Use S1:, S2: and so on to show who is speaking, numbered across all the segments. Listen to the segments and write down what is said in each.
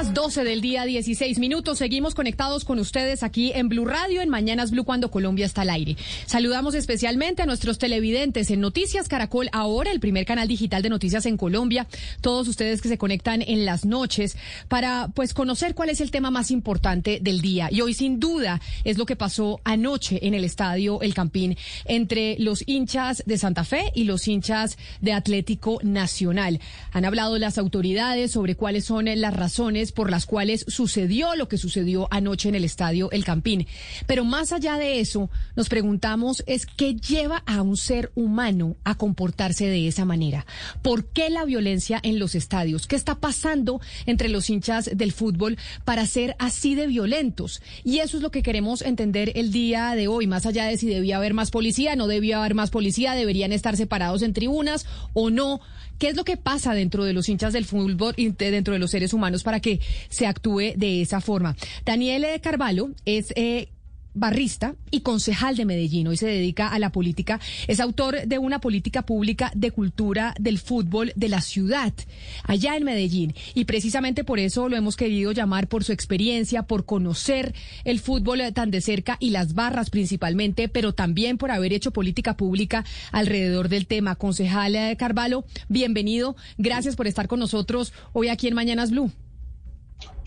S1: Las 12 del día, 16 minutos. Seguimos conectados con ustedes aquí en Blue Radio, en Mañanas Blue, cuando Colombia está al aire. Saludamos especialmente a nuestros televidentes en Noticias Caracol, ahora el primer canal digital de noticias en Colombia. Todos ustedes que se conectan en las noches para, pues, conocer cuál es el tema más importante del día. Y hoy, sin duda, es lo que pasó anoche en el estadio El Campín entre los hinchas de Santa Fe y los hinchas de Atlético Nacional. Han hablado las autoridades sobre cuáles son las razones por las cuales sucedió lo que sucedió anoche en el estadio El Campín. Pero más allá de eso, nos preguntamos es qué lleva a un ser humano a comportarse de esa manera. ¿Por qué la violencia en los estadios? ¿Qué está pasando entre los hinchas del fútbol para ser así de violentos? Y eso es lo que queremos entender el día de hoy, más allá de si debía haber más policía, no debía haber más policía, deberían estar separados en tribunas o no. ¿Qué es lo que pasa dentro de los hinchas del fútbol y dentro de los seres humanos para que se actúe de esa forma? Daniel Carvalho es... Eh, barrista y concejal de Medellín. Hoy se dedica a la política. Es autor de una política pública de cultura del fútbol de la ciudad, allá en Medellín. Y precisamente por eso lo hemos querido llamar por su experiencia, por conocer el fútbol tan de cerca y las barras principalmente, pero también por haber hecho política pública alrededor del tema. Concejal eh, Carvalho, bienvenido. Gracias por estar con nosotros hoy aquí en Mañanas Blue.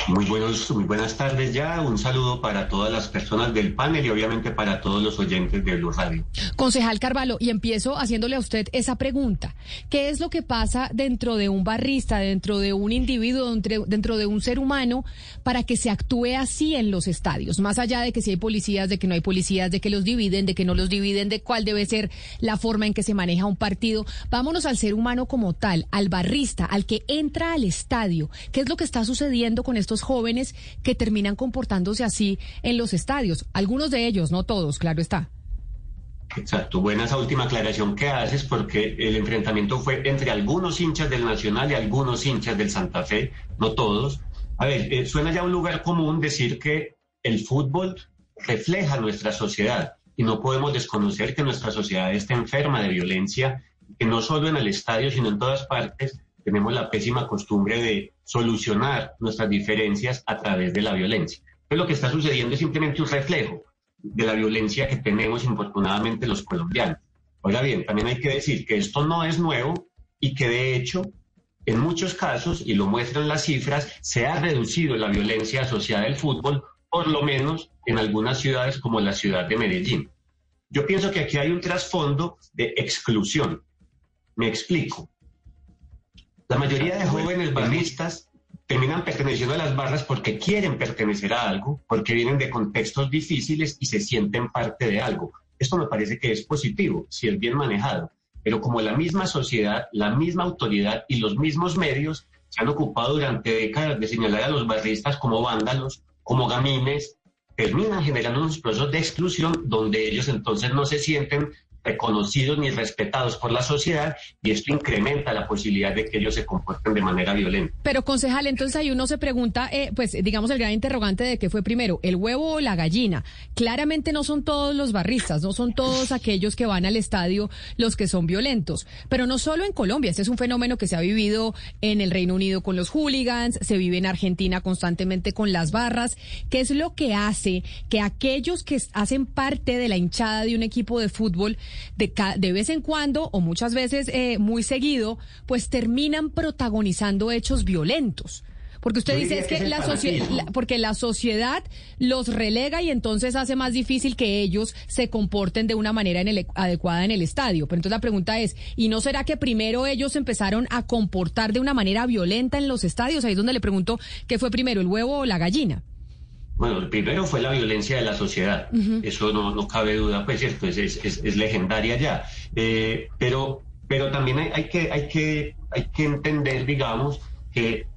S2: Muy, buenos, muy buenas tardes ya. Un saludo para todas las personas del panel y obviamente para todos los oyentes de Blue Radio.
S1: Concejal Carvalho, y empiezo haciéndole a usted esa pregunta. ¿Qué es lo que pasa dentro de un barrista, dentro de un individuo, dentro, de un ser humano para que se actúe así en los estadios? Más allá de que si hay policías, de que no hay policías, de que los dividen, de que no los dividen, de cuál debe ser la forma en que se maneja un partido. Vámonos al ser humano como tal, al barrista, al que entra al estadio. ¿Qué es lo que está sucediendo con estos jóvenes que terminan comportándose así en los estadios. Algunos de ellos, no todos, claro está.
S2: Exacto, buena esa última aclaración que haces porque el enfrentamiento fue entre algunos hinchas del Nacional y algunos hinchas del Santa Fe, no todos. A ver, eh, suena ya un lugar común decir que el fútbol refleja nuestra sociedad y no podemos desconocer que nuestra sociedad está enferma de violencia, que no solo en el estadio, sino en todas partes tenemos la pésima costumbre de solucionar nuestras diferencias a través de la violencia. Pero lo que está sucediendo es simplemente un reflejo de la violencia que tenemos infortunadamente los colombianos. Ahora bien, también hay que decir que esto no es nuevo y que de hecho en muchos casos, y lo muestran las cifras, se ha reducido la violencia asociada al fútbol, por lo menos en algunas ciudades como la ciudad de Medellín. Yo pienso que aquí hay un trasfondo de exclusión. Me explico. La mayoría de jóvenes barristas terminan perteneciendo a las barras porque quieren pertenecer a algo, porque vienen de contextos difíciles y se sienten parte de algo. Esto me parece que es positivo, si es bien manejado, pero como la misma sociedad, la misma autoridad y los mismos medios se han ocupado durante décadas de señalar a los barristas como vándalos, como gamines, terminan generando unos procesos de exclusión donde ellos entonces no se sienten reconocidos ni respetados por la sociedad y esto incrementa la posibilidad de que ellos se comporten de manera violenta.
S1: Pero concejal, entonces ahí uno se pregunta, eh, pues digamos el gran interrogante de qué fue primero, el huevo o la gallina. Claramente no son todos los barristas, no son todos aquellos que van al estadio los que son violentos, pero no solo en Colombia, este es un fenómeno que se ha vivido en el Reino Unido con los hooligans, se vive en Argentina constantemente con las barras. ¿Qué es lo que hace que aquellos que hacen parte de la hinchada de un equipo de fútbol de, de vez en cuando o muchas veces eh, muy seguido, pues terminan protagonizando hechos violentos. Porque usted
S2: Yo
S1: dice es
S2: que
S1: que,
S2: es el
S1: la sociedad, porque la sociedad los relega y entonces hace más difícil que ellos se comporten de una manera en el- adecuada en el estadio. Pero entonces la pregunta es, ¿y no será que primero ellos empezaron a comportar de una manera violenta en los estadios? Ahí es donde le pregunto, ¿qué fue primero, el huevo o la gallina?
S2: Bueno, el primero fue la violencia de la sociedad. Eso no, no cabe duda, pues cierto, es, es, es- es legendaria ya. Eh, pero, pero también hay, hay que, hay, que, hay que entender, digamos, que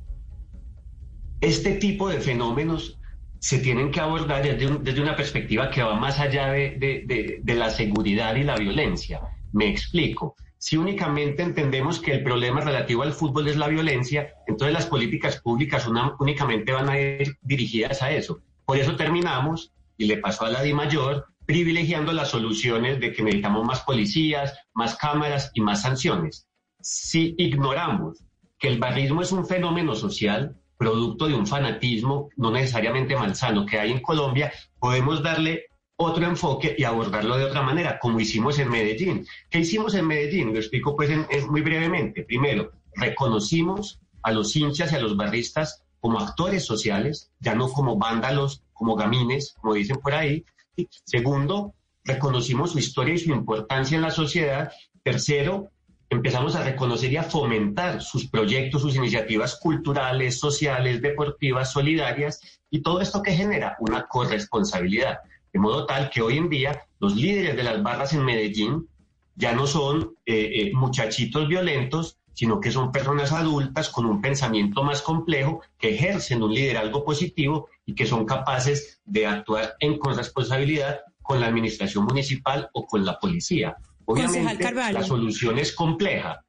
S2: este tipo de fenómenos se tienen que abordar desde, un- desde una perspectiva que va más allá de, de- de- de la seguridad y la violencia. Me explico. Si únicamente entendemos que el problema relativo al fútbol es la violencia, entonces las políticas públicas únicamente van a ir dirigidas a eso. Por eso terminamos, y le pasó a la Di Mayor, privilegiando las soluciones de que necesitamos más policías, más cámaras y más sanciones. Si ignoramos que el barrismo es un fenómeno social, producto de un fanatismo no necesariamente malsano que hay en Colombia, podemos darle otro enfoque y abordarlo de otra manera, como hicimos en Medellín. ¿Qué hicimos en Medellín? Lo explico pues en- muy brevemente. Primero, reconocimos a los hinchas y a los barristas como actores sociales, ya no como vándalos, como gamines, como dicen por ahí. Segundo, reconocimos su historia y su importancia en la sociedad. Tercero, empezamos a reconocer y a fomentar sus proyectos, sus iniciativas culturales, sociales, deportivas, solidarias y todo esto que genera una corresponsabilidad. De modo tal que hoy en día los líderes de las barras en Medellín ya no son eh, eh, muchachitos violentos, sino que son personas adultas con un pensamiento más complejo, que ejercen un liderazgo positivo y que son capaces de actuar en corresponsabilidad con la administración municipal o con la policía. Obviamente, la solución es compleja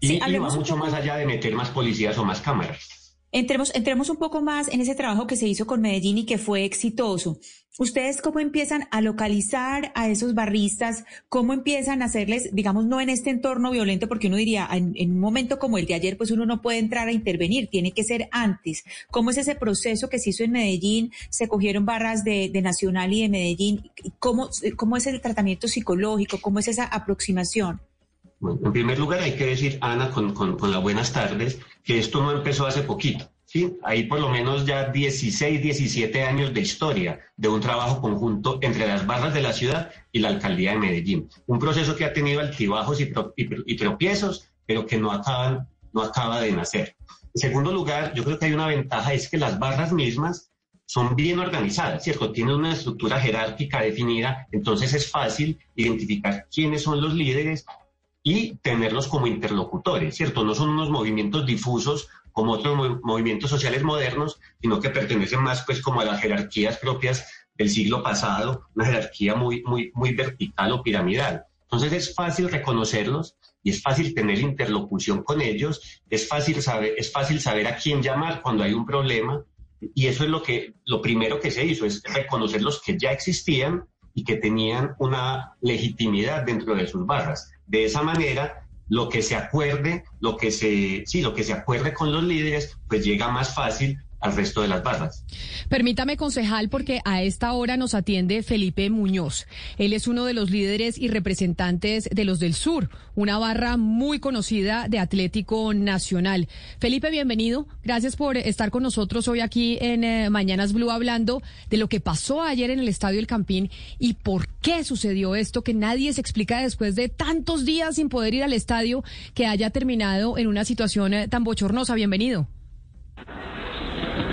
S2: y,
S3: Sí,
S2: y va mucho más allá de meter más policías o más cámaras.
S3: Entremos, entremos un poco más en ese trabajo que se hizo con Medellín y que fue exitoso. ¿Ustedes cómo empiezan a localizar a esos barristas? ¿Cómo empiezan a hacerles, digamos, no en este entorno violento? Porque uno diría, en, un momento como el de ayer, pues uno no puede entrar a intervenir, tiene que ser antes. ¿Cómo es ese proceso que se hizo en Medellín? ¿Se cogieron barras de, de Nacional y de Medellín? ¿Cómo, ¿Cómo es el tratamiento psicológico? ¿Cómo es esa aproximación?
S2: Bueno, en primer lugar, hay que decir, Ana, con, con, con las buenas tardes, que esto no empezó hace poquito. ¿sí? Hay por lo menos ya 16, 17 años de historia de un trabajo conjunto entre las barras de la ciudad y la alcaldía de Medellín. Un proceso que ha tenido altibajos y, pro- y, y tropiezos, pero que no, acaban, no acaba de nacer. En segundo lugar, yo creo que hay una ventaja, es que las barras mismas son bien organizadas, ¿cierto? Tienen una estructura jerárquica definida, entonces es fácil identificar quiénes son los líderes y tenerlos como interlocutores, ¿cierto? No son unos movimientos difusos como otros mo- movimientos sociales modernos, sino que pertenecen más pues como a las jerarquías propias del siglo pasado, una jerarquía muy, muy, vertical o piramidal. Entonces es fácil reconocerlos y es fácil tener interlocución con ellos, es fácil saber, es fácil saber a quién llamar cuando hay un problema y eso es lo que lo primero que se hizo es reconocer los que ya existían y que tenían una legitimidad dentro de sus barras. De esa manera, lo que se acuerde, lo que se, sí, lo que se acuerde con los líderes, pues llega más fácil al resto de las barras.
S1: Permítame, concejal, porque a esta hora nos atiende Felipe Muñoz. Él es uno de los líderes y representantes de los del Sur, una barra muy conocida de Atlético Nacional. Felipe, bienvenido. Gracias por estar con nosotros hoy aquí en eh, Mañanas Blue hablando de lo que pasó ayer en el Estadio El Campín y por qué sucedió esto que nadie se explica después de tantos días sin poder ir al estadio que haya terminado en una situación eh, tan bochornosa. Bienvenido.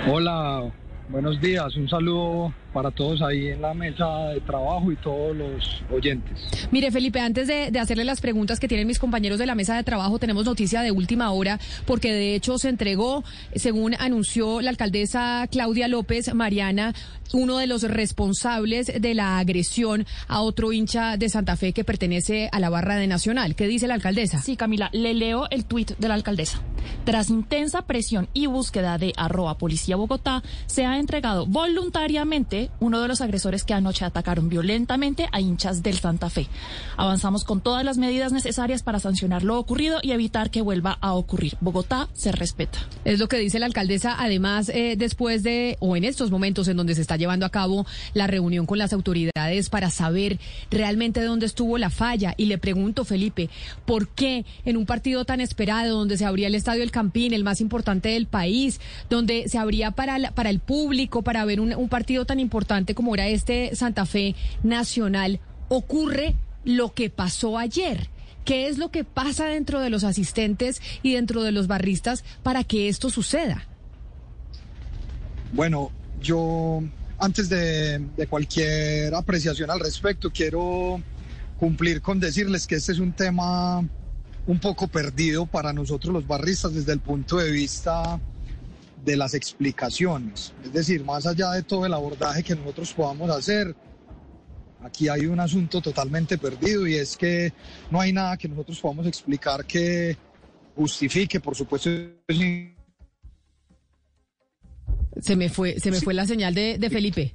S4: Hola, buenos días. Un saludo para todos ahí en la mesa de trabajo y todos los oyentes.
S1: Mire, Felipe, antes de, de, hacerle las preguntas que tienen mis compañeros de la mesa de trabajo, tenemos noticia de última hora, porque de hecho se entregó, según anunció la alcaldesa Claudia López Mariana, uno de los responsables de la agresión a otro hincha de Santa Fe que pertenece a la barra de Nacional. ¿Qué dice la alcaldesa?
S5: Sí, Camila, le leo el tuit de la alcaldesa. Tras intensa presión y búsqueda de arroba Policía Bogotá, se ha entregado voluntariamente uno de los agresores que anoche atacaron violentamente a hinchas del Santa Fe. Avanzamos con todas las medidas necesarias para sancionar lo ocurrido y evitar que vuelva a ocurrir. Bogotá se respeta.
S1: Es lo que dice la alcaldesa, además, eh, después de, o en estos momentos en donde se está llevando a cabo la reunión con las autoridades para saber realmente dónde estuvo la falla. Y le pregunto, Felipe, ¿por qué en un partido tan esperado, donde se abría el Estadio El Campín, el más importante del país, donde se abría para, para el público, para ver un, un partido tan importante como era este Santa Fe Nacional, ocurre lo que pasó ayer? ¿Qué es lo que pasa dentro de los asistentes y dentro de los barristas para que esto suceda?
S4: Bueno, yo antes de, de, cualquier apreciación al respecto, quiero cumplir con decirles que este es un tema un poco perdido para nosotros los barristas desde el punto de vista de las explicaciones. Es decir, más allá de todo el abordaje que nosotros podamos hacer, aquí hay un asunto totalmente perdido y es que no hay nada que nosotros podamos explicar que justifique, por supuesto.
S1: Se me fue, se me fue la señal de, de Felipe.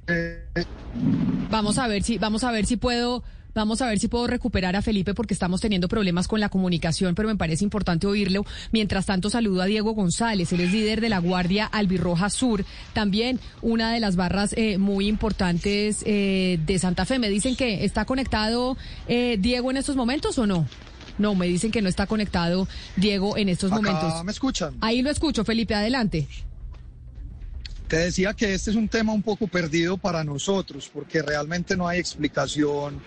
S1: Vamos a ver si, vamos a ver si puedo Vamos a ver si puedo recuperar a Felipe porque estamos teniendo problemas con la comunicación, pero me parece importante oírlo. Mientras tanto, saludo a Diego González, él es líder de la Guardia Albirroja Sur, también una de las barras eh, muy importantes eh, de Santa Fe. Me dicen que está conectado eh, Diego en estos momentos o no. No, me dicen que no está conectado Diego en estos
S4: Acá
S1: momentos.
S4: ¿Me escuchan?
S1: Ahí lo escucho, Felipe, adelante.
S4: Te decía que este es un tema un poco perdido para nosotros, porque realmente no hay explicación,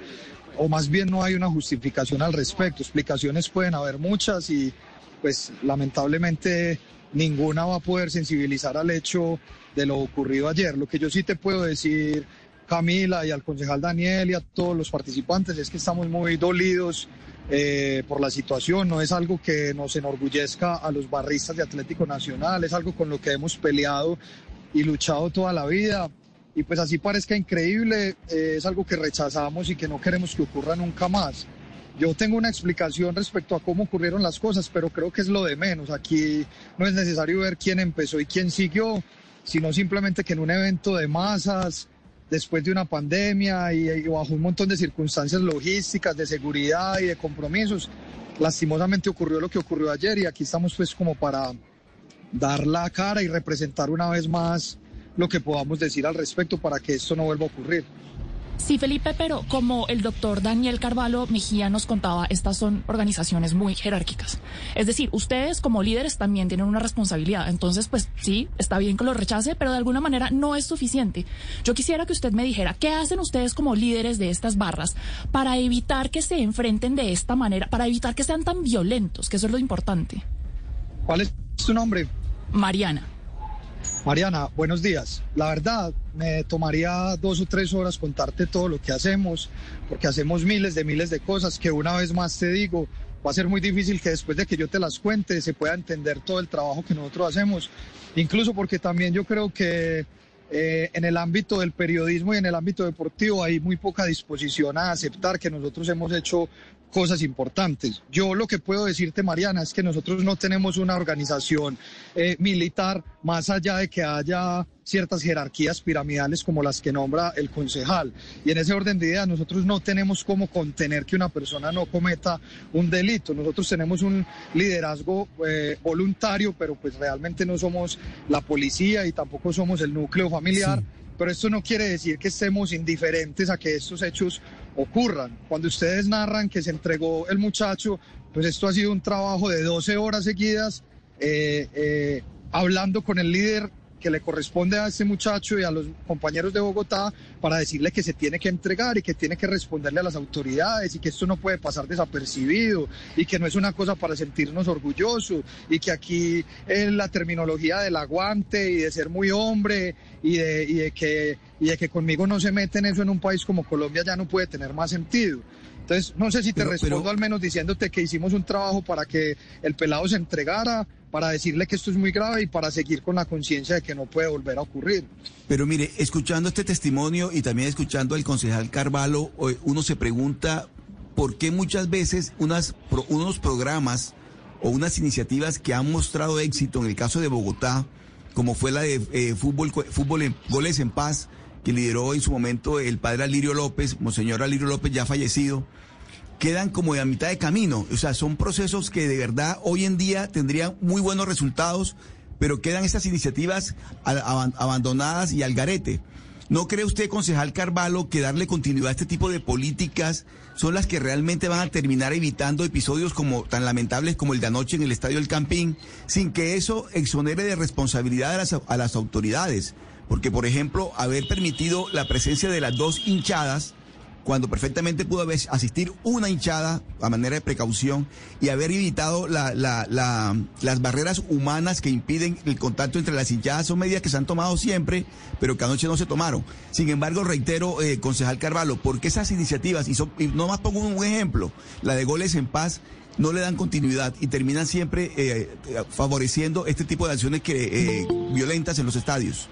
S4: o más bien no hay una justificación al respecto. Explicaciones pueden haber muchas y pues lamentablemente ninguna va a poder sensibilizar al hecho de lo ocurrido ayer. Lo que yo sí te puedo decir, Camila, y al concejal Daniel y a todos los participantes, es que estamos muy dolidos eh, por la situación. No es algo que nos enorgullezca a los barristas de Atlético Nacional, es algo con lo que hemos peleado y luchado toda la vida. Y pues así parezca increíble, eh, es algo que rechazamos y que no queremos que ocurra nunca más. Yo tengo una explicación respecto a cómo ocurrieron las cosas, pero creo que es lo de menos. Aquí no es necesario ver quién empezó y quién siguió, sino simplemente que en un evento de masas, después de una pandemia y, y bajo un montón de circunstancias logísticas, de seguridad y de compromisos, lastimosamente ocurrió lo que ocurrió ayer y aquí estamos pues como para dar la cara y representar una vez más lo que podamos decir al respecto para que esto no vuelva a ocurrir.
S5: Sí, Felipe, pero como el doctor Daniel Carvalho Mejía nos contaba, estas son organizaciones muy jerárquicas. Es decir, ustedes como líderes también tienen una responsabilidad. Entonces, pues sí, está bien que lo rechace, pero de alguna manera no es suficiente. Yo quisiera que usted me dijera, ¿qué hacen ustedes como líderes de estas barras para evitar que se enfrenten de esta manera, para evitar que sean tan violentos, que eso es lo importante?
S4: ¿Cuál es tu nombre?
S5: Mariana.
S4: Mariana, buenos días. La verdad, me tomaría dos o tres horas contarte todo lo que hacemos, porque hacemos miles de miles de cosas que una vez más te digo, va a ser muy difícil que después de que yo te las cuente se pueda entender todo el trabajo que nosotros hacemos, incluso porque también yo creo que eh, en el ámbito del periodismo y en el ámbito deportivo hay muy poca disposición a aceptar que nosotros hemos hecho cosas importantes. Yo lo que puedo decirte, Mariana, es que nosotros no tenemos una organización eh, militar más allá de que haya ciertas jerarquías piramidales como las que nombra el concejal. Y en ese orden de ideas nosotros no tenemos cómo contener que una persona no cometa un delito. Nosotros tenemos un liderazgo eh, voluntario, pero pues realmente no somos la policía y tampoco somos el núcleo familiar. Sí. Pero esto no quiere decir que estemos indiferentes a que estos hechos ocurran. Cuando ustedes narran que se entregó el muchacho, pues esto ha sido un trabajo de 12 horas seguidas, eh, eh, hablando con el líder que le corresponde a este muchacho y a los compañeros de Bogotá para decirle que se tiene que entregar y que tiene que responderle a las autoridades y que esto no puede pasar desapercibido y que no es una cosa para sentirnos orgullosos y que aquí es la terminología del aguante y de ser muy hombre y de, y de, que, y de que conmigo no se meten eso en un país como Colombia ya no puede tener más sentido. Entonces, no sé si te pero, respondo pero... al menos diciéndote que hicimos un trabajo para que el pelado se entregara, para decirle que esto es muy grave y para seguir con la conciencia de que no puede volver a ocurrir.
S6: Pero mire, escuchando este testimonio y también escuchando al concejal Carvalho, uno se pregunta por qué muchas veces unos programas o unas iniciativas que han mostrado éxito en el caso de Bogotá, como fue la de eh, fútbol, fútbol goles en paz, que lideró en su momento el padre Alirio López, Monseñor Alirio López ya fallecido, quedan como de a mitad de camino. O sea, son procesos que de verdad hoy en día tendrían muy buenos resultados, pero quedan estas iniciativas abandonadas y al garete. ¿No cree usted, concejal Carvalho, que darle continuidad a este tipo de políticas son las que realmente van a terminar evitando episodios como tan lamentables como el de anoche en el Estadio del Campín, sin que eso exonere de responsabilidad a las, a las autoridades? Porque, por ejemplo, haber permitido la presencia de las dos hinchadas cuando perfectamente pudo haber asistir una hinchada a manera de precaución y haber evitado la, la, la, las barreras humanas que impiden el contacto entre las hinchadas. Son medidas que se han tomado siempre, pero que anoche no se tomaron. Sin embargo, reitero, eh, concejal Carvalho, porque esas iniciativas, y, son, y no más pongo un ejemplo, la de goles en paz, no le dan continuidad y terminan siempre eh, favoreciendo este tipo de acciones que, eh, violentas en los estadios.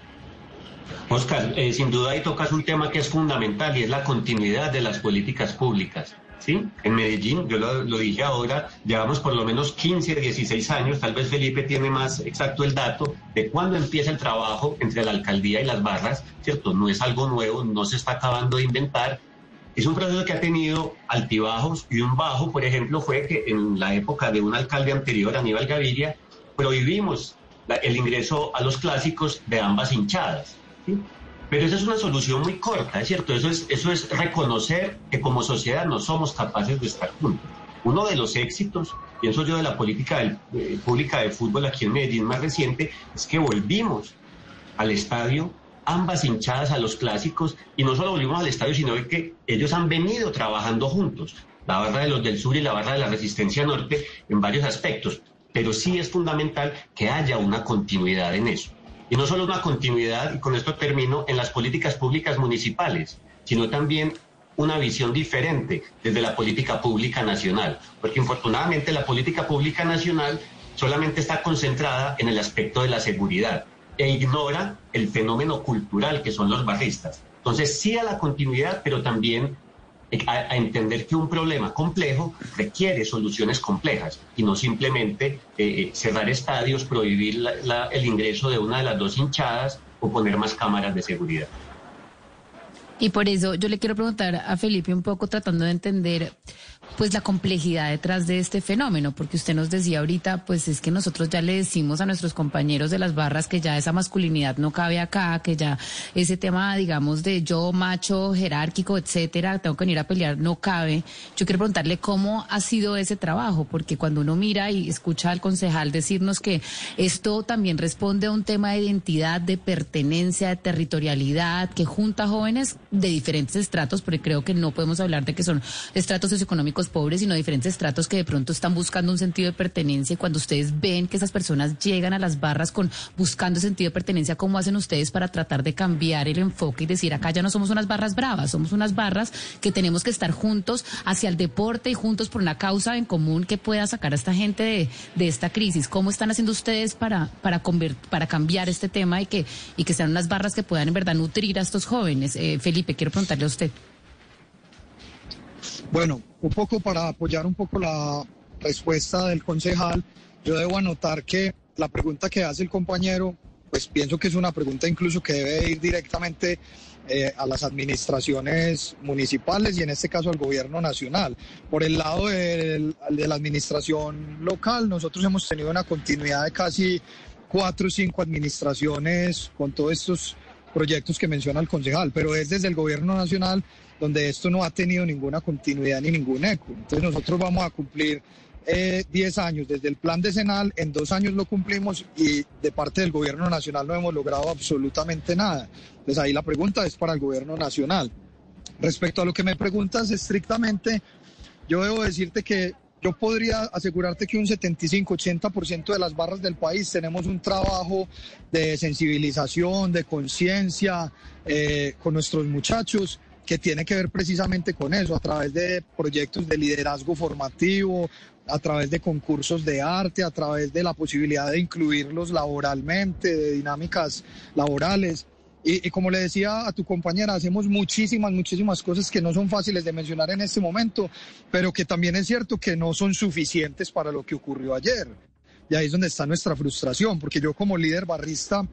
S2: Oscar, eh, sin duda ahí tocas un tema que es fundamental y es la continuidad de las políticas públicas. ¿sí? En Medellín, yo lo, dije ahora, llevamos por lo menos 15, 16 años, tal vez Felipe tiene más exacto el dato, de cuándo empieza el trabajo entre la alcaldía y las barras, ¿cierto? No es algo nuevo, no se está acabando de inventar. Es un proceso que ha tenido altibajos y un bajo, por ejemplo, fue que en la época de un alcalde anterior, Aníbal Gaviria, prohibimos el ingreso a los clásicos de ambas hinchadas. Pero esa es una solución muy corta, es cierto, eso es, reconocer que como sociedad no somos capaces de estar juntos. Uno de los éxitos, pienso yo, de la política pública de fútbol aquí en Medellín más reciente, es que volvimos al estadio ambas hinchadas a los clásicos y no solo volvimos al estadio, sino que ellos han venido trabajando juntos, la barra de los del sur y la barra de la resistencia norte en varios aspectos, pero sí es fundamental que haya una continuidad en eso. Y no solo una continuidad, y con esto termino, en las políticas públicas municipales, sino también una visión diferente desde la política pública nacional, porque infortunadamente la política pública nacional solamente está concentrada en el aspecto de la seguridad e ignora el fenómeno cultural que son los barristas. Entonces sí a la continuidad, pero también a, entender que un problema complejo requiere soluciones complejas y no simplemente eh, eh, cerrar estadios, prohibir el ingreso de una de las dos hinchadas o poner más cámaras de seguridad.
S7: Y por eso yo le quiero preguntar a Felipe un poco tratando de entender pues la complejidad detrás de este fenómeno, porque usted nos decía ahorita, pues es que nosotros ya le decimos a nuestros compañeros de las barras que ya esa masculinidad no cabe acá, que ya ese tema, digamos, de yo macho, jerárquico, etcétera, tengo que venir a pelear, no cabe. Yo quiero preguntarle cómo ha sido ese trabajo, porque cuando uno mira y escucha al concejal decirnos que esto también responde a un tema de identidad, de pertenencia, de territorialidad, que junta jóvenes de diferentes estratos, porque creo que no podemos hablar de que son estratos socioeconómicos pobres, sino diferentes estratos que de pronto están buscando un sentido de pertenencia. Y cuando ustedes ven que esas personas llegan a las barras con buscando sentido de pertenencia, ¿cómo hacen ustedes para tratar de cambiar el enfoque y decir acá ya no somos unas barras bravas, somos unas barras que tenemos que estar juntos hacia el deporte y juntos por una causa en común que pueda sacar a esta gente de, de esta crisis? ¿Cómo están haciendo ustedes para, para, para cambiar este tema y que, y que sean unas barras que puedan en verdad nutrir a estos jóvenes? Eh, Felipe, quiero preguntarle a usted.
S4: Bueno, un poco para apoyar un poco la respuesta del concejal, yo debo anotar que la pregunta que hace el compañero, pues pienso que es una pregunta incluso que debe ir directamente eh, a las administraciones municipales y en este caso al gobierno nacional. Por el lado de la administración local, nosotros hemos tenido una continuidad de casi cuatro o cinco administraciones con todos estos proyectos que menciona el concejal, pero es desde el gobierno nacional donde esto no ha tenido ninguna continuidad ni ningún eco. Entonces nosotros vamos a cumplir 10 eh, años desde el plan decenal, en dos años lo cumplimos y de parte del gobierno nacional no hemos logrado absolutamente nada. Entonces ahí la pregunta es para el gobierno nacional. Respecto a lo que me preguntas estrictamente, yo debo decirte que yo podría asegurarte que un 75-80% de las barras del país tenemos un trabajo de sensibilización, de conciencia eh, con nuestros muchachos que tiene que ver precisamente con eso, a través de proyectos de liderazgo formativo, a través de concursos de arte, a través de la posibilidad de incluirlos laboralmente, de dinámicas laborales. Y, como le decía a tu compañera, hacemos muchísimas, muchísimas cosas que no son fáciles de mencionar en este momento, pero que también es cierto que no son suficientes para lo que ocurrió ayer. Y ahí es donde está nuestra frustración, porque yo como líder barrista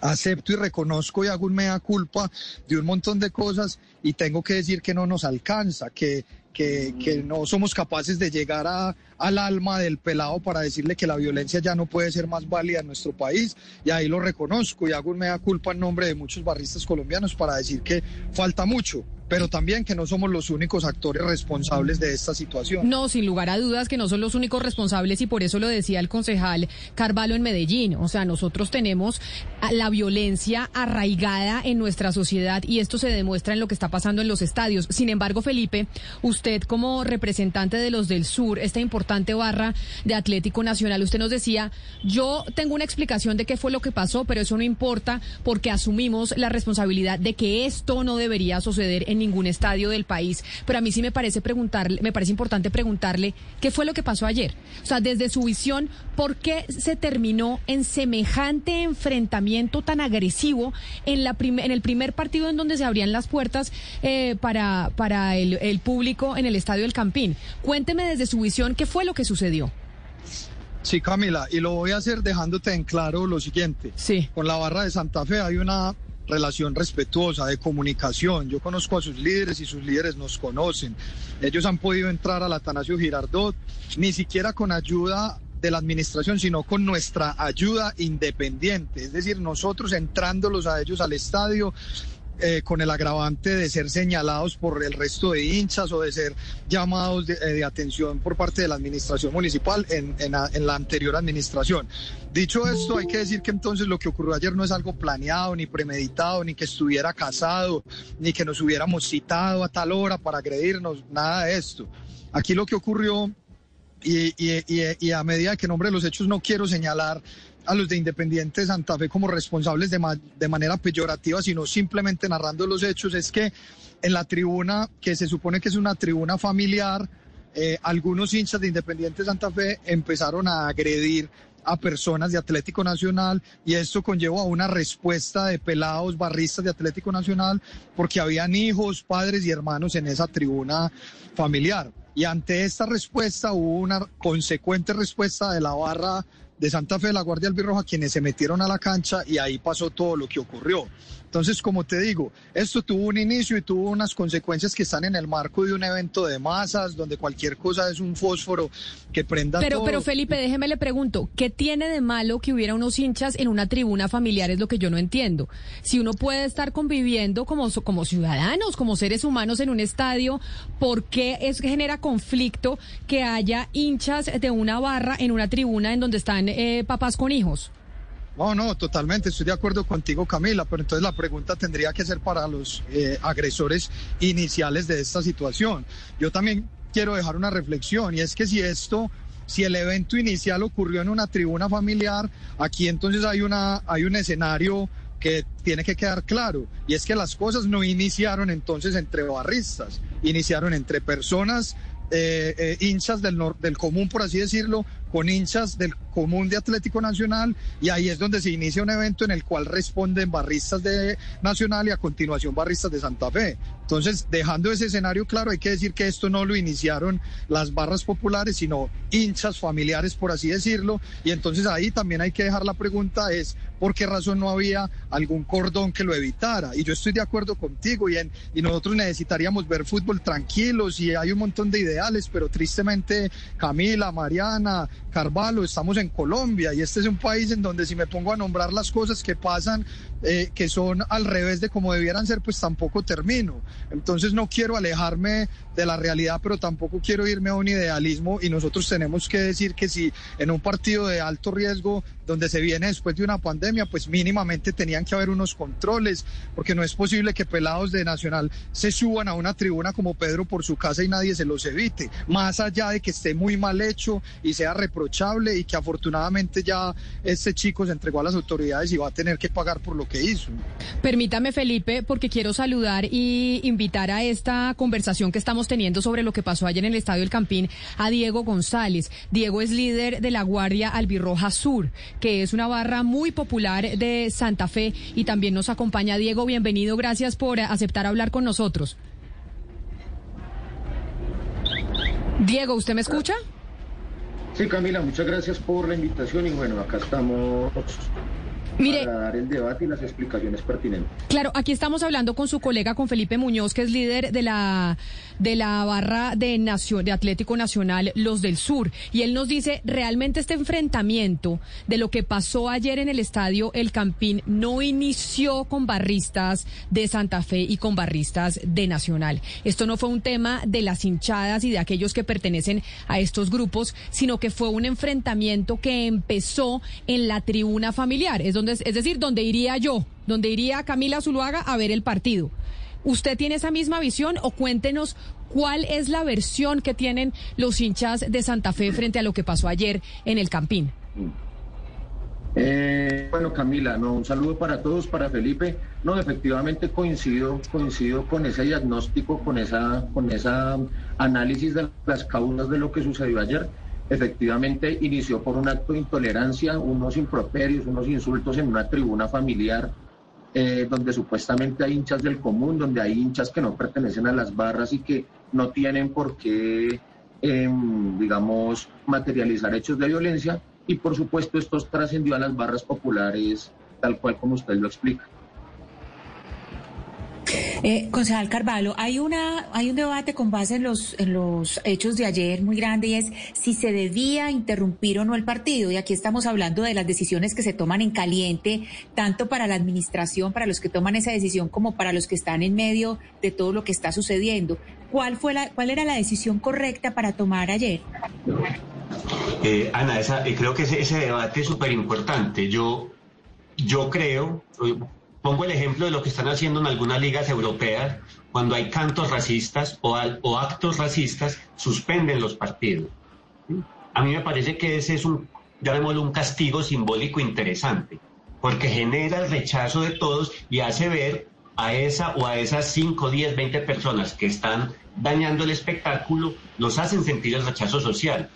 S4: acepto y reconozco y hago un mea culpa de un montón de cosas y tengo que decir que no nos alcanza, que, que, que no somos capaces de llegar a, al alma del pelado para decirle que la violencia ya no puede ser más válida en nuestro país. Y ahí lo reconozco y hago un mea culpa en nombre de muchos barristas colombianos para decir que falta mucho pero también que no somos los únicos actores responsables de esta situación.
S1: No, sin lugar a dudas que no son los únicos responsables y por eso lo decía el concejal Carvalho en Medellín. O sea, nosotros tenemos la violencia arraigada en nuestra sociedad y esto se demuestra en lo que está pasando en los estadios. Sin embargo, Felipe, usted como representante de los del sur, esta importante barra de Atlético Nacional, usted nos decía, yo tengo una explicación de qué fue lo que pasó, pero eso no importa porque asumimos la responsabilidad de que esto no debería suceder en ningún estadio del país. Pero a mí sí me parece preguntarle, me parece importante preguntarle qué fue lo que pasó ayer. O sea, desde su visión, ¿por qué se terminó en semejante enfrentamiento tan agresivo en la en el primer partido en donde se abrían las puertas eh, para, para el, el público en el estadio del Campín? Cuénteme desde su visión qué fue lo que sucedió.
S4: Sí, Camila, y lo voy a hacer dejándote en claro lo siguiente.
S1: Sí.
S4: Con la barra de Santa Fe hay una relación respetuosa, de comunicación. Yo conozco a sus líderes y sus líderes nos conocen. Ellos han podido entrar al Atanasio Girardot, ni siquiera con ayuda de la administración, sino con nuestra ayuda independiente. Es decir, nosotros entrándolos a ellos al estadio, eh, con el agravante de ser señalados por el resto de hinchas o de ser llamados de, eh, atención por parte de la administración municipal en, en, la anterior administración. Dicho esto, hay que decir que entonces lo que ocurrió ayer no es algo planeado, ni premeditado, ni que estuviera casado, ni que nos hubiéramos citado a tal hora para agredirnos, nada de esto. Aquí lo que ocurrió y, y, a medida que nombre los hechos no quiero señalar a los de Independiente Santa Fe como responsables de, de manera peyorativa, sino simplemente narrando los hechos, es que en la tribuna, que se supone que es una tribuna familiar, eh, algunos hinchas de Independiente Santa Fe empezaron a agredir a personas de Atlético Nacional y esto conllevó a una respuesta de pelados barristas de Atlético Nacional porque habían hijos, padres y hermanos en esa tribuna familiar. Y ante esta respuesta hubo una consecuente respuesta de la barra de Santa Fe la Guardia Albirroja quienes se metieron a la cancha y ahí pasó todo lo que ocurrió. Entonces, como te digo, esto tuvo un inicio y tuvo unas consecuencias que están en el marco de un evento de masas, donde cualquier cosa es un fósforo que prenda
S1: pero,
S4: todo.
S1: Pero Felipe, déjeme le pregunto, ¿qué tiene de malo que hubiera unos hinchas en una tribuna familiar? Es lo que yo no entiendo. Si uno puede estar conviviendo como, como ciudadanos, como seres humanos en un estadio, ¿por qué es que genera conflicto que haya hinchas de una barra en una tribuna en donde están eh, papás con hijos?
S4: No, no, totalmente, estoy de acuerdo contigo, Camila, pero entonces la pregunta tendría que ser para los eh, agresores iniciales de esta situación. Yo también quiero dejar una reflexión y es que si esto, si el evento inicial ocurrió en una tribuna familiar, aquí entonces hay, una, hay un escenario que tiene que quedar claro, y es que las cosas no iniciaron entonces entre barristas, iniciaron entre personas eh, eh, hinchas del, del común, por así decirlo, con hinchas del común de Atlético Nacional y ahí es donde se inicia un evento en el cual responden barristas de Nacional y a continuación barristas de Santa Fe. Entonces, dejando ese escenario claro, hay que decir que esto no lo iniciaron las barras populares, sino hinchas familiares, por así decirlo, y entonces ahí también hay que dejar la pregunta es, ¿por qué razón no había algún cordón que lo evitara? Y yo estoy de acuerdo contigo y, en, y nosotros necesitaríamos ver fútbol tranquilos y hay un montón de ideales, pero tristemente Camila, Mariana, Carvalho, estamos en Colombia y este es un país en donde si me pongo a nombrar las cosas que pasan, eh, que son al revés de como debieran ser, pues tampoco termino. Entonces no quiero alejarme de la realidad, pero tampoco quiero irme a un idealismo y nosotros tenemos que decir que si en un partido de alto riesgo donde se viene después de una pandemia, pues mínimamente tenían que haber unos controles, porque no es posible que pelados de Nacional se suban a una tribuna como Pedro por su casa y nadie se los evite, más allá de que esté muy mal hecho y sea reprochable y que afortunadamente ya este chico se entregó a las autoridades y va a tener que pagar por lo que hizo.
S1: Permítame, Felipe, porque quiero saludar y invitar a esta conversación que estamos teniendo sobre lo que pasó ayer en el Estadio El Campín a Diego González. Diego es líder de la Guardia Albirroja Sur, que es una barra muy popular de Santa Fe y también nos acompaña Diego. Bienvenido, gracias por aceptar hablar con nosotros. Diego, ¿usted me escucha?
S8: Sí, Camila, muchas gracias por la invitación y bueno, acá estamos
S1: Mire,
S8: para dar el debate y las explicaciones pertinentes.
S1: Claro, aquí estamos hablando con su colega, con Felipe Muñoz, que es líder de la de la barra de, de Atlético Nacional Los del Sur, y él nos dice realmente este enfrentamiento de lo que pasó ayer en el estadio El Campín no inició con barristas de Santa Fe y con barristas de Nacional. Esto no fue un tema de las hinchadas y de aquellos que pertenecen a estos grupos, sino que fue un enfrentamiento que empezó en la tribuna familiar, es donde es decir, donde iría yo, donde iría Camila Zuluaga a ver el partido. ¿Usted tiene esa misma visión o cuéntenos cuál es la versión que tienen los hinchas de Santa Fe frente a lo que pasó ayer en el Campín?
S8: Eh, bueno, Camila, no, un saludo para todos, para Felipe. No, efectivamente coincido, coincido con ese diagnóstico, con esa, con esa análisis de las causas de lo que sucedió ayer. Efectivamente inició por un acto de intolerancia, unos improperios, unos insultos en una tribuna familiar, eh, donde supuestamente hay hinchas del común, donde hay hinchas que no pertenecen a las barras y que no tienen por qué, em, digamos, materializar hechos de violencia y por supuesto esto trascendió a las barras populares tal cual como usted lo explica.
S3: Eh, concejal Carvalho, hay una hay un debate con base en los en los hechos de ayer muy grande y es si se debía interrumpir o no el partido y aquí estamos hablando de las decisiones que se toman en caliente tanto para la administración, para los que toman esa decisión como para los que están en medio de todo lo que está sucediendo. ¿Cuál fue la cuál era la decisión correcta para tomar ayer?
S2: Eh, Ana, esa, eh, creo que ese, debate es súper importante. Yo, yo creo, pongo el ejemplo de lo que están haciendo en algunas ligas europeas, cuando hay cantos racistas o, o actos racistas, suspenden los partidos. A mí me parece que ese es un, llamémoslo un castigo simbólico interesante, porque genera el rechazo de todos y hace ver a esa o a esas 5, 10, 20 personas que están dañando el espectáculo, los hacen sentir el rechazo social.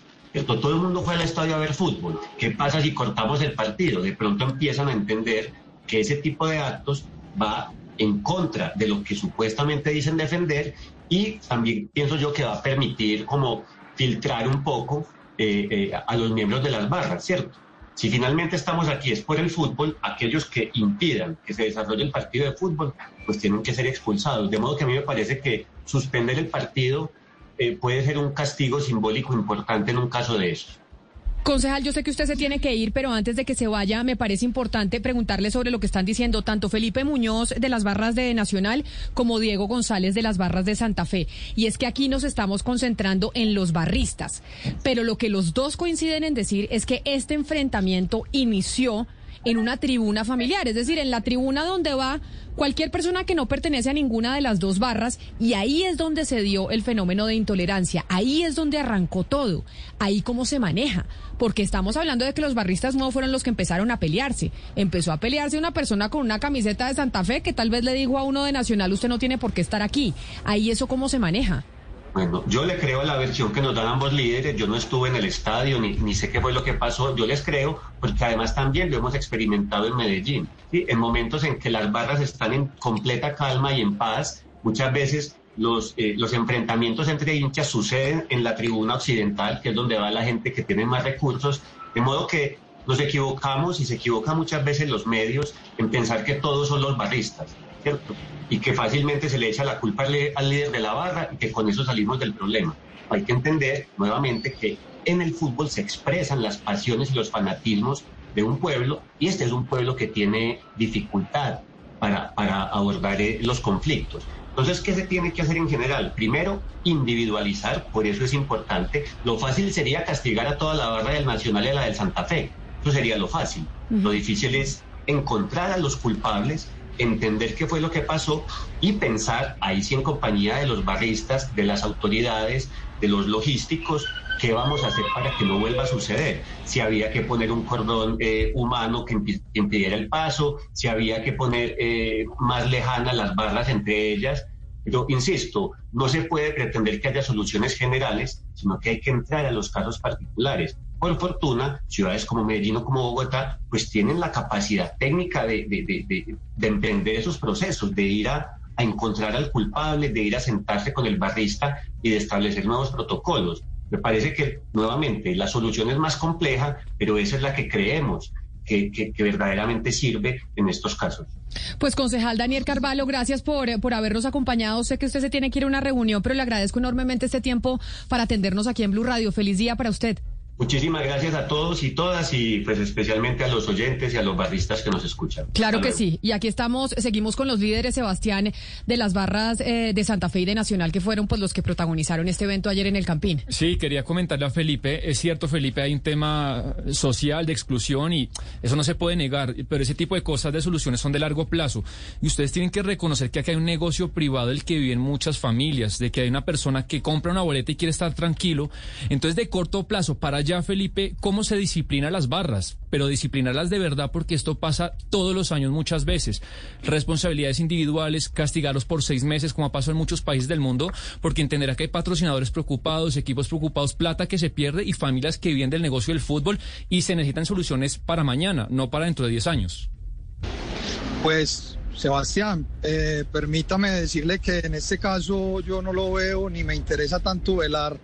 S2: Todo el mundo fue al estadio a ver fútbol. ¿Qué pasa si cortamos el partido? De pronto empiezan a entender que ese tipo de actos va en contra de lo que supuestamente dicen defender y también pienso yo que va a permitir como filtrar un poco eh, eh, a los miembros de las barras, ¿cierto? Si finalmente estamos aquí es por el fútbol, aquellos que impidan que se desarrolle el partido de fútbol, pues tienen que ser expulsados. De modo que a mí me parece que suspender el partido eh, puede ser un castigo simbólico importante en un caso de eso.
S1: Concejal, yo sé que usted se tiene que ir, pero antes de que se vaya, me parece importante preguntarle sobre lo que están diciendo tanto Felipe Muñoz de las barras de Nacional como Diego González de las barras de Santa Fe. Y es que aquí nos estamos concentrando en los barristas. Pero lo que los dos coinciden en decir es que este enfrentamiento inició en una tribuna familiar, es decir, en la tribuna donde va cualquier persona que no pertenece a ninguna de las dos barras y ahí es donde se dio el fenómeno de intolerancia, ahí es donde arrancó todo, ahí cómo se maneja, porque estamos hablando de que los barristas no fueron los que empezaron a pelearse, empezó a pelearse una persona con una camiseta de Santa Fe que tal vez le dijo a uno de Nacional, usted no tiene por qué estar aquí, ahí eso cómo se maneja.
S2: Bueno, yo le creo a la versión que nos dan ambos líderes. Yo no estuve en el estadio ni, ni, sé qué fue lo que pasó. Yo les creo porque además también lo hemos experimentado en Medellín. En momentos en que las barras están en completa calma y en paz, muchas veces los, eh, los enfrentamientos entre hinchas suceden en la tribuna occidental, que es donde va la gente que tiene más recursos. De modo que nos equivocamos y se equivocan muchas veces los medios en pensar que todos son los barristas. ¿Cierto? Y que fácilmente se le echa la culpa al líder de la barra y que con eso salimos del problema. Hay que entender nuevamente que en el fútbol se expresan las pasiones y los fanatismos de un pueblo y este es un pueblo que tiene dificultad para, para abordar eh, los conflictos. Entonces, ¿qué se tiene que hacer en general? Primero, individualizar, por eso es importante. Lo fácil sería castigar a toda la barra del Nacional y a la del Santa Fe. Eso sería lo fácil. Lo difícil es encontrar a los culpables entender qué fue lo que pasó y pensar, ahí sí en compañía de los barristas, de las autoridades, de los logísticos, qué vamos a hacer para que no vuelva a suceder. Si había que poner un cordón eh, humano que impidiera el paso, si había que poner eh, más lejanas las barras entre ellas. Yo insisto, no se puede pretender que haya soluciones generales, sino que hay que entrar a los casos particulares. Por fortuna, ciudades como Medellín o como Bogotá, pues tienen la capacidad técnica de, emprender esos procesos, de ir a, encontrar al culpable, de ir a sentarse con el barrista y de establecer nuevos protocolos. Me parece que, nuevamente, la solución es más compleja, pero esa es la que creemos. que, verdaderamente sirve en estos casos.
S1: Pues concejal Daniel Carvalho, gracias por, por habernos acompañado. Sé que usted se tiene que ir a una reunión, pero le agradezco enormemente este tiempo para atendernos aquí en Blue Radio. Feliz día para usted.
S2: Muchísimas gracias a todos y todas y pues especialmente a los oyentes y a los barristas que nos escuchan.
S1: Claro que sí. Y aquí estamos, seguimos con los líderes, Sebastián, de las barras eh, de Santa Fe y de Nacional, que fueron pues los que protagonizaron este evento ayer en el Campín.
S9: Sí, quería comentarle a Felipe. Es cierto, Felipe, hay un tema social de exclusión y eso no se puede negar, pero ese tipo de cosas de soluciones son de largo plazo. Y ustedes tienen que reconocer que aquí hay un negocio privado del que viven muchas familias, de que hay una persona que compra una boleta y quiere estar tranquilo. Entonces, de corto plazo, para allá Felipe, cómo se disciplina las barras, pero disciplinarlas de verdad porque esto pasa todos los años muchas veces. Responsabilidades individuales, castigarlos por seis meses, como ha pasado en muchos países del mundo, porque entenderá que hay patrocinadores preocupados, equipos preocupados, plata que se pierde y familias que viven del negocio del fútbol y se necesitan soluciones para mañana, no para dentro de diez años.
S4: Pues Sebastián, eh, permítame decirle que en este caso yo no lo veo ni me interesa tanto velar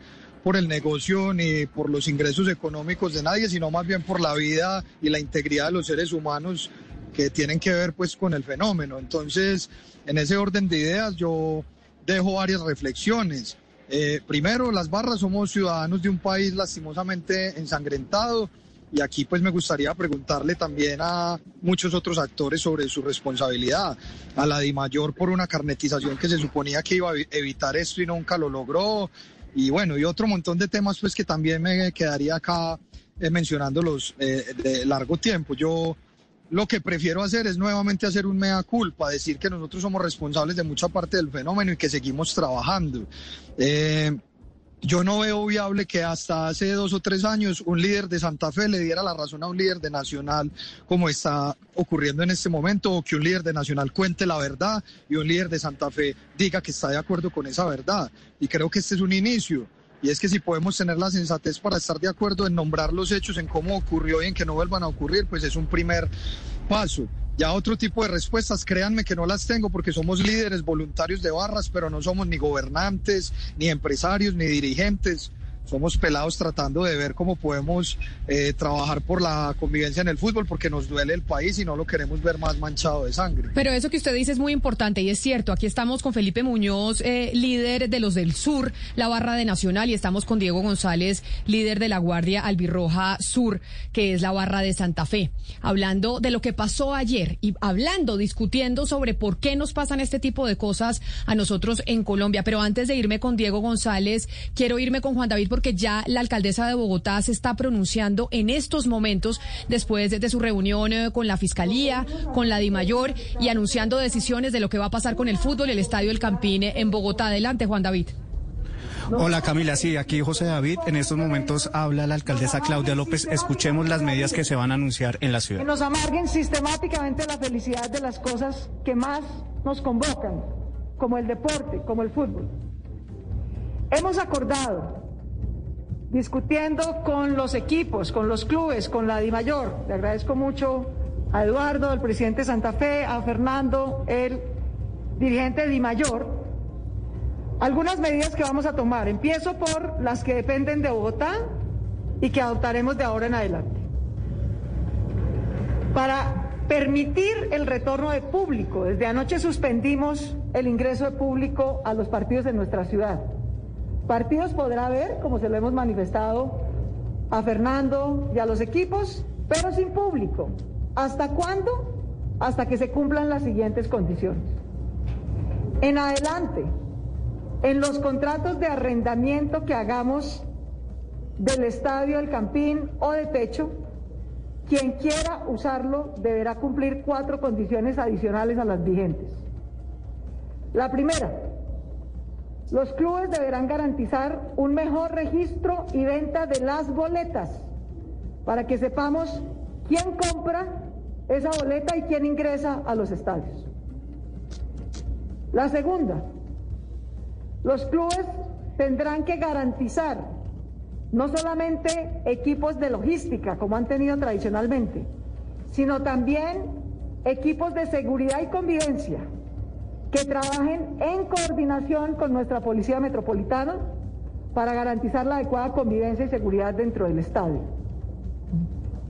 S4: por el negocio ni por los ingresos económicos de nadie, sino más bien por la vida y la integridad de los seres humanos que tienen que ver pues con el fenómeno. Entonces, en ese orden de ideas yo dejo varias reflexiones. Eh, primero, las barras somos ciudadanos de un país lastimosamente ensangrentado y aquí pues me gustaría preguntarle también a muchos otros actores sobre su responsabilidad. A la Mayor por una carnetización que se suponía que iba a evitar esto y nunca lo logró y bueno, y otro montón de temas pues que también me quedaría acá eh, mencionándolos eh, de largo tiempo. Yo lo que prefiero hacer es nuevamente hacer un mea culpa, decir que nosotros somos responsables de mucha parte del fenómeno y que seguimos trabajando. Eh, yo no veo viable que hasta hace dos o tres años un líder de Santa Fe le diera la razón a un líder de Nacional como está ocurriendo en este momento, o que un líder de Nacional cuente la verdad y un líder de Santa Fe diga que está de acuerdo con esa verdad. Y creo que este es un inicio. Y es que si podemos tener la sensatez para estar de acuerdo en nombrar los hechos, en cómo ocurrió y en que no vuelvan a ocurrir, pues es un primer paso. Ya otro tipo de respuestas, créanme que no las tengo porque somos líderes voluntarios de barras, pero no somos ni gobernantes, ni empresarios, ni dirigentes somos pelados tratando de ver cómo podemos eh, trabajar por la convivencia en el fútbol porque nos duele el país y no lo queremos ver más manchado de sangre.
S1: Pero eso que usted dice es muy importante y es cierto. Aquí estamos con Felipe Muñoz, eh, líder de los del Sur, la barra de Nacional, y estamos con Diego González, líder de la Guardia Albirroja Sur, que es la barra de Santa Fe, hablando de lo que pasó ayer y hablando, discutiendo sobre por qué nos pasan este tipo de cosas a nosotros en Colombia. Pero antes de irme con Diego González, quiero irme con Juan David porque ya la alcaldesa de Bogotá se está pronunciando en estos momentos después de, su reunión eh, con la Fiscalía, con la DIMAYOR y anunciando decisiones de lo que va a pasar con el fútbol, el Estadio El Campine en Bogotá. Adelante, Juan David.
S10: Hola Camila, sí, aquí José David. En estos momentos habla la alcaldesa Claudia López. Escuchemos las medidas que se van a anunciar en la ciudad.
S11: Que nos amarguen sistemáticamente la felicidad de las cosas que más nos convocan, como el deporte, como el fútbol. Hemos acordado discutiendo con los equipos, con los clubes, con la DIMAYOR. Le agradezco mucho a Eduardo, el presidente de Santa Fe, a Fernando, el dirigente de DIMAYOR, algunas medidas que vamos a tomar. Empiezo por las que dependen de Bogotá y que adoptaremos de ahora en adelante. Para permitir el retorno de público, desde anoche suspendimos el ingreso de público a los partidos de nuestra ciudad. Partidos podrá ver, como se lo hemos manifestado a Fernando y a los equipos, pero sin público. ¿Hasta cuándo? Hasta que se cumplan las siguientes condiciones. En adelante, en los contratos de arrendamiento que hagamos del estadio, del campín o de techo, quien quiera usarlo deberá cumplir cuatro condiciones adicionales a las vigentes. La primera, los clubes deberán garantizar un mejor registro y venta de las boletas para que sepamos quién compra esa boleta y quién ingresa a los estadios. La segunda, los clubes tendrán que garantizar no solamente equipos de logística, como han tenido tradicionalmente, sino también equipos de seguridad y convivencia que trabajen en coordinación con nuestra Policía Metropolitana para garantizar la adecuada convivencia y seguridad dentro del estadio.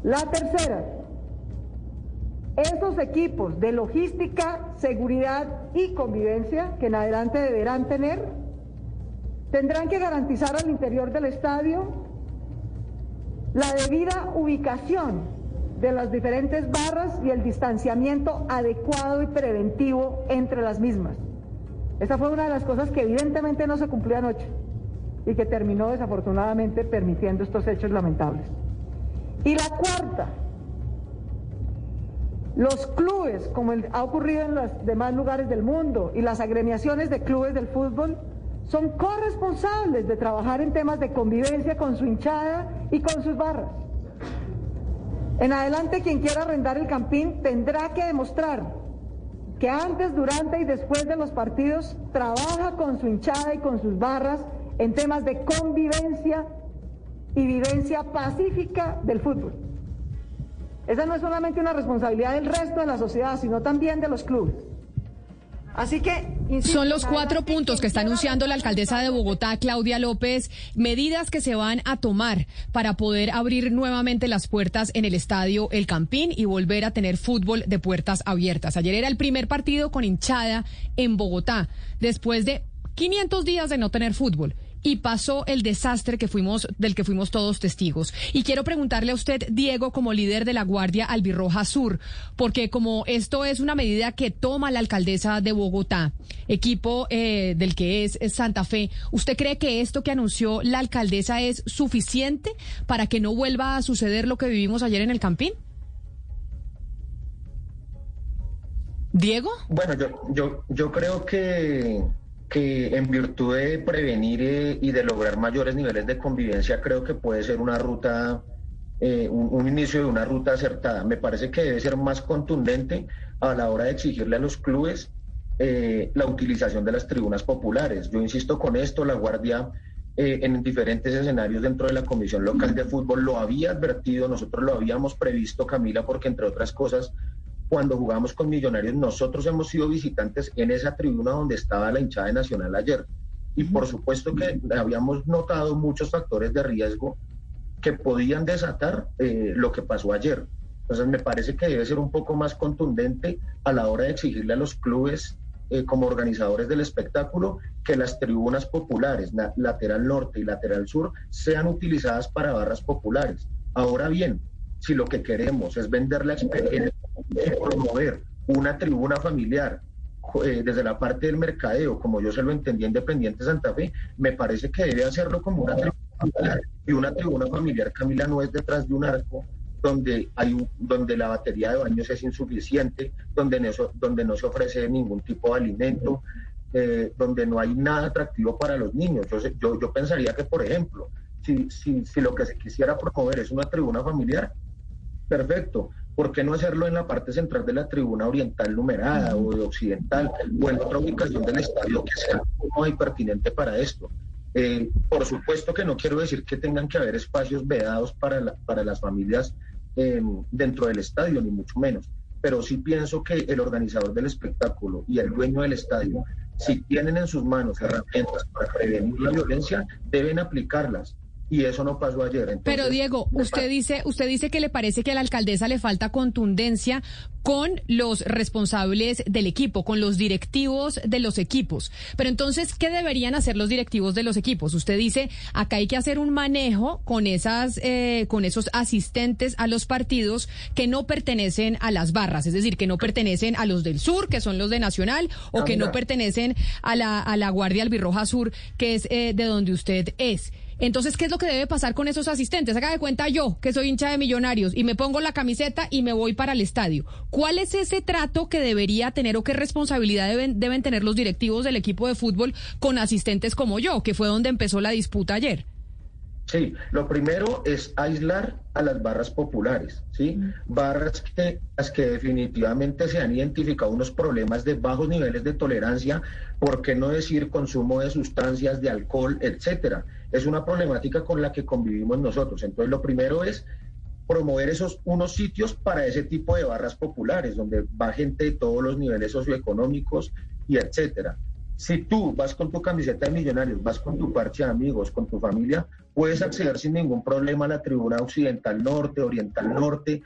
S11: La tercera, esos equipos de logística, seguridad y convivencia que en adelante deberán tener, tendrán que garantizar al interior del estadio la debida ubicación de las diferentes barras y el distanciamiento adecuado y preventivo entre las mismas. Esa fue una de las cosas que evidentemente no se cumplió anoche y que terminó desafortunadamente permitiendo estos hechos lamentables. Y la cuarta, los clubes, como ha ocurrido en los demás lugares del mundo, y las agremiaciones de clubes del fútbol, son corresponsables de trabajar en temas de convivencia con su hinchada y con sus barras. En adelante, quien quiera arrendar el campín tendrá que demostrar que antes, durante y después de los partidos trabaja con su hinchada y con sus barras en temas de convivencia y vivencia pacífica del fútbol. Esa no es solamente una responsabilidad del resto de la sociedad, sino también de los clubes. Así que
S1: son los cuatro puntos que está anunciando la alcaldesa de Bogotá, Claudia López, medidas que se van a tomar para poder abrir nuevamente las puertas en el estadio El Campín y volver a tener fútbol de puertas abiertas. Ayer era el primer partido con hinchada en Bogotá, después de 500 días de no tener fútbol y pasó el desastre que fuimos, del que fuimos todos testigos. Y quiero preguntarle a usted, Diego, como líder de la Guardia Albirroja Sur, porque como esto es una medida que toma la alcaldesa de Bogotá, equipo eh, del que es, Santa Fe, ¿usted cree que esto que anunció la alcaldesa es suficiente para que no vuelva a suceder lo que vivimos ayer en el Campín? Diego?
S8: Bueno, yo, yo, yo creo que que en virtud de prevenir eh, y de lograr mayores niveles de convivencia, creo que puede ser una ruta, eh, un, inicio de una ruta acertada. Me parece que debe ser más contundente a la hora de exigirle a los clubes eh, la utilización de las tribunas populares. Yo insisto con esto, la Guardia en diferentes escenarios dentro de la Comisión Local de Fútbol lo había advertido, nosotros lo habíamos previsto, Camila, porque entre otras cosas cuando jugamos con Millonarios, nosotros hemos sido visitantes en esa tribuna donde estaba la hinchada de Nacional ayer. Y por supuesto que habíamos notado muchos factores de riesgo que podían desatar eh, lo que pasó ayer. Entonces me parece que debe ser un poco más contundente a la hora de exigirle a los clubes eh, como organizadores del espectáculo que las tribunas populares, lateral norte y lateral sur, sean utilizadas para barras populares. Ahora bien, si lo que queremos es vender la experiencia y promover una tribuna familiar eh, desde la parte del mercadeo, como yo se lo entendí en Independiente Santa Fe, me parece que debe hacerlo como una tribuna familiar. Y una tribuna familiar, Camila, no es detrás de un arco donde, hay donde la batería de baños es insuficiente, donde no, donde no se ofrece ningún tipo de alimento, eh, donde no hay nada atractivo para los niños. Yo, yo, yo pensaría que, por ejemplo, si, si, si lo que se quisiera promover es una tribuna familiar, perfecto. ¿Por qué no hacerlo en la parte central de la tribuna oriental numerada o de occidental o en otra ubicación del estadio que sea muy pertinente para esto? Eh, por supuesto que no quiero decir que tengan que haber espacios vedados para, para las familias eh, dentro del estadio, ni mucho menos. Pero sí pienso que el organizador del espectáculo y el dueño del estadio, si tienen en sus manos herramientas para prevenir la violencia, deben aplicarlas y eso no pasó ayer.
S1: Pero Diego, usted dice, usted dice que le parece que a la alcaldesa le falta contundencia con los responsables del equipo, con los directivos de los equipos. Pero entonces, ¿qué deberían hacer los directivos de los equipos? Usted dice, acá hay que hacer un manejo con esas, eh, con esos asistentes a los partidos que no pertenecen a las barras, es decir, que no pertenecen a los del sur, que son los de Nacional, o que no pertenecen a la, a la Guardia Albirroja Sur, que es eh, de donde usted es. Entonces, ¿qué es lo que debe pasar con esos asistentes? Haga de cuenta yo, que soy hincha de millonarios, y me pongo la camiseta y me voy para el estadio. ¿Cuál es ese trato que debería tener o qué responsabilidad deben, deben tener los directivos del equipo de fútbol con asistentes como yo, que fue donde empezó la disputa ayer?
S8: Sí, lo primero es aislar a las barras populares, ¿sí? Barras que, las que definitivamente se han identificado unos problemas de bajos niveles de tolerancia, por qué no decir consumo de sustancias, de alcohol, etcétera. Es una problemática con la que convivimos nosotros. Entonces, lo primero es promover esos unos sitios para ese tipo de barras populares, donde va gente de todos los niveles socioeconómicos y etcétera. Si tú vas con tu camiseta de millonarios, vas con tu parche de amigos, con tu familia, puedes acceder sin ningún problema a la tribuna occidental norte, oriental norte,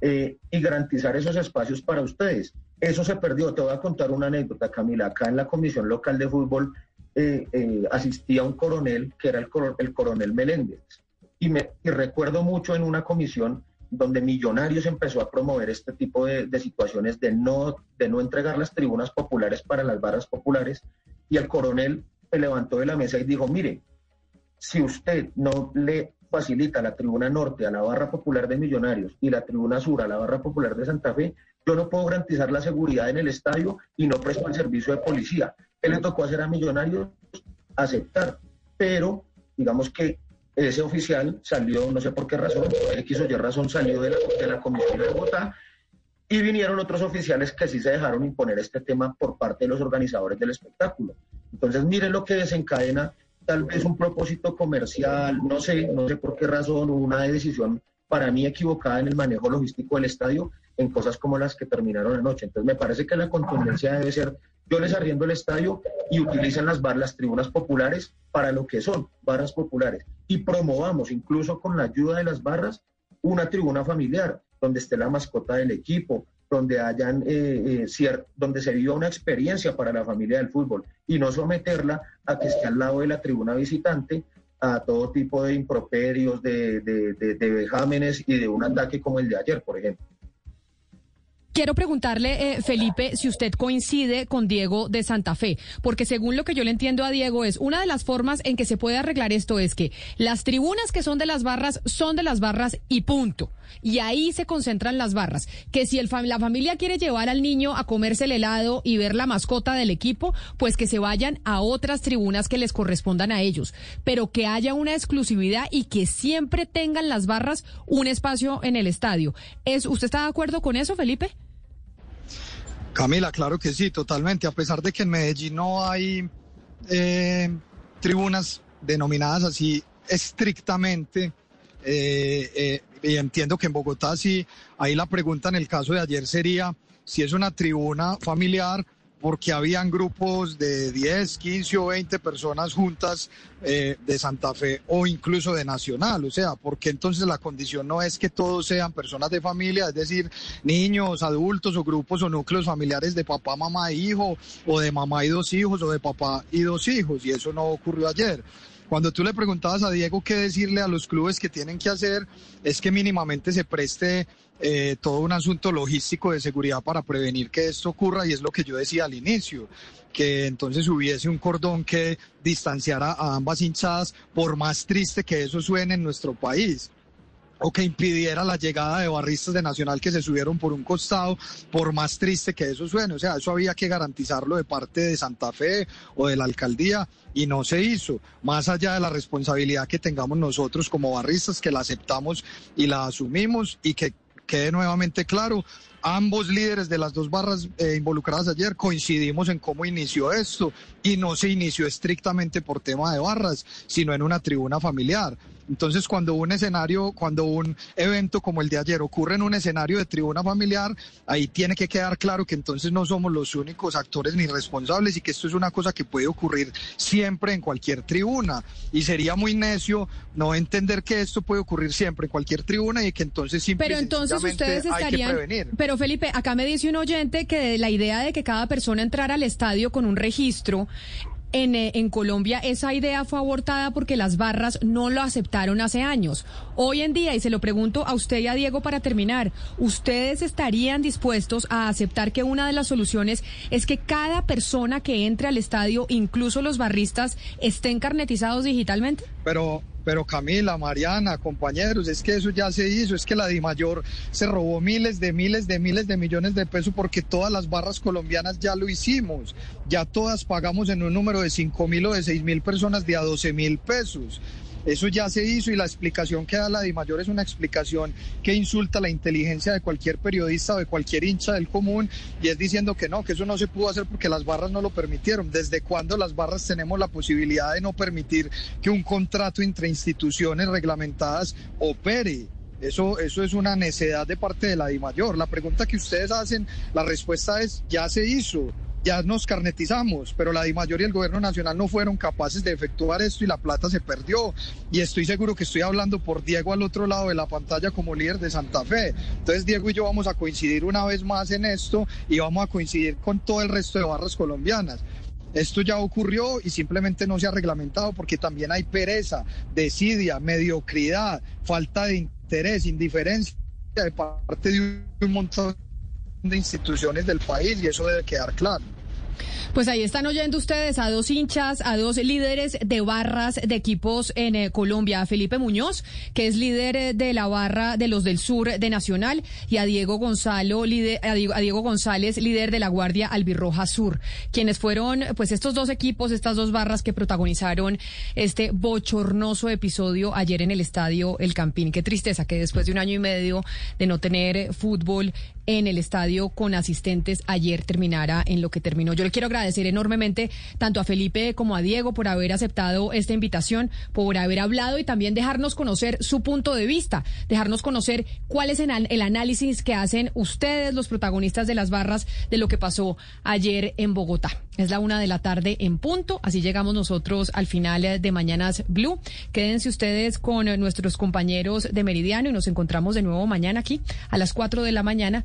S8: eh, y garantizar esos espacios para ustedes. Eso se perdió. Te voy a contar una anécdota, Camila. Acá en la Comisión Local de Fútbol eh, eh, asistía un coronel, que era el, el coronel Meléndez. Y, me, y recuerdo mucho en una comisión donde Millonarios empezó a promover este tipo de, de, situaciones de no, de no entregar las tribunas populares para las barras populares. Y el coronel se levantó de la mesa y dijo, mire, si usted no le facilita la tribuna norte a la barra popular de Millonarios y la tribuna sur a la barra popular de Santa Fe, yo no puedo garantizar la seguridad en el estadio y no presto el servicio de policía. ¿Qué le tocó hacer a Millonarios? Aceptar. Pero, digamos que ese oficial salió, no sé por qué razón, X o Y razón, salió de la, de la Comisión de Bogotá y vinieron otros oficiales que sí se dejaron imponer este tema por parte de los organizadores del espectáculo. Entonces, miren lo que desencadena tal vez un propósito comercial, no sé, no sé por qué razón, una decisión para mí equivocada en el manejo logístico del estadio en cosas como las que terminaron anoche. Entonces me parece que la contundencia debe ser, yo les arriendo el estadio y utilicen las, bar, las tribunas populares para lo que son, barras populares. Y promovamos, incluso con la ayuda de las barras, una tribuna familiar donde esté la mascota del equipo, donde hayan eh, eh, donde se viva una experiencia para la familia del fútbol y no someterla a que esté al lado de la tribuna visitante a todo tipo de improperios, de, de, de vejámenes y de un ataque como el de ayer, por ejemplo.
S1: Quiero preguntarle, eh, Felipe, si usted coincide con Diego de Santa Fe, porque según lo que yo le entiendo a Diego es una de las formas en que se puede arreglar esto es que las tribunas que son de las barras son de las barras y punto. Y ahí se concentran las barras. Que si la familia quiere llevar al niño a comerse el helado y ver la mascota del equipo, pues que se vayan a otras tribunas que les correspondan a ellos. Pero que haya una exclusividad y que siempre tengan las barras un espacio en el estadio. ¿Es, ¿Usted está de acuerdo con eso, Felipe?
S4: Camila, claro que sí, totalmente. A pesar de que en Medellín no hay eh, tribunas denominadas así estrictamente, eh, eh, y entiendo que en Bogotá sí, ahí la pregunta en el caso de ayer sería si es una tribuna familiar porque habían grupos de 10, 15 o 20 personas juntas eh, de Santa Fe o incluso de Nacional. O sea, porque entonces la condición no es que todos sean personas de familia, es decir, niños, adultos o grupos o núcleos familiares de papá, mamá e hijo, o de mamá y dos hijos, o de papá y dos hijos. Y eso no ocurrió ayer. Cuando tú le preguntabas a Diego qué decirle a los clubes que tienen que hacer, es que mínimamente se preste eh, todo un asunto logístico de seguridad para prevenir que esto ocurra y es lo que yo decía al inicio que entonces hubiese un cordón que distanciara a ambas hinchadas, por más triste que eso suene en nuestro país o que impidiera la llegada de barristas de Nacional que se subieron por un costado, por más triste que eso suene. O sea, eso había que garantizarlo de parte de Santa Fe o de la alcaldía y no se hizo. Más allá de la responsabilidad que tengamos nosotros como barristas, que la aceptamos y la asumimos y que quede nuevamente claro, ambos líderes de las dos barras eh, involucradas ayer coincidimos en cómo inició esto y no se inició estrictamente por tema de barras, sino en una tribuna familiar. Entonces, cuando un escenario, cuando un evento como el de ayer ocurre en un escenario de tribuna familiar, ahí tiene que quedar claro que entonces no somos los únicos actores ni responsables y que esto es una cosa que puede ocurrir siempre en cualquier tribuna. Y sería muy necio no entender que esto puede ocurrir siempre en cualquier tribuna y que entonces simplemente
S1: Pero entonces ustedes estarían. Pero Felipe, acá me dice un oyente que la idea de que cada persona entrara al estadio con un registro en, eh, en, Colombia esa idea fue abortada porque las barras no lo aceptaron hace años. Hoy en día, y se lo pregunto a usted y a Diego para terminar, ¿ustedes estarían dispuestos a aceptar que una de las soluciones es que cada persona que entre al estadio, incluso los barristas, estén carnetizados digitalmente?
S4: Pero pero Camila, Mariana, compañeros, es que eso ya se hizo, es que la DIMAYOR se robó miles de miles de miles de millones de pesos porque todas las barras colombianas ya lo hicimos, ya todas pagamos en un número de 5 mil o de 6 mil personas de a 12 mil pesos. Eso ya se hizo y la explicación que da la DIMAYOR es una explicación que insulta la inteligencia de cualquier periodista o de cualquier hincha del común y es diciendo que no, que eso no se pudo hacer porque las barras no lo permitieron. ¿Desde cuándo las barras tenemos la posibilidad de no permitir que un contrato entre instituciones reglamentadas opere? Eso, eso es una necedad de parte de la DIMAYOR. La pregunta que ustedes hacen, la respuesta es, ya se hizo ya nos carnetizamos, pero la mayoría del gobierno nacional no fueron capaces de efectuar esto y la plata se perdió. Y estoy seguro que estoy hablando por Diego al otro lado de la pantalla como líder de Santa Fe. Entonces Diego y yo vamos a coincidir una vez más en esto y vamos a coincidir con todo el resto de barras colombianas. Esto ya ocurrió y simplemente no se ha reglamentado porque también hay pereza, desidia, mediocridad, falta de interés, indiferencia de parte de un montón de instituciones del país y eso debe quedar claro.
S1: Pues ahí están oyendo ustedes a dos hinchas, a dos líderes de barras de equipos en eh, Colombia, a Felipe Muñoz, que es líder eh, de la barra de los del sur de Nacional, y a Diego Gonzalo, a, Diego, González, líder de la Guardia Albirroja Sur, quienes fueron pues estos dos equipos, estas dos barras que protagonizaron este bochornoso episodio ayer en el estadio El Campín. Qué tristeza que después de un año y medio de no tener fútbol en el estadio con asistentes ayer terminara en lo que terminó. Yo le quiero agradecer enormemente tanto a Felipe como a Diego por haber aceptado esta invitación, por haber hablado y también dejarnos conocer su punto de vista, dejarnos conocer cuál es el análisis que hacen ustedes, los protagonistas de las barras, de lo que pasó ayer en Bogotá. Es la una de la tarde en punto, así llegamos nosotros al final de Mañanas Blue. Quédense ustedes con nuestros compañeros de Meridiano y nos encontramos de nuevo mañana aquí a las cuatro de la mañana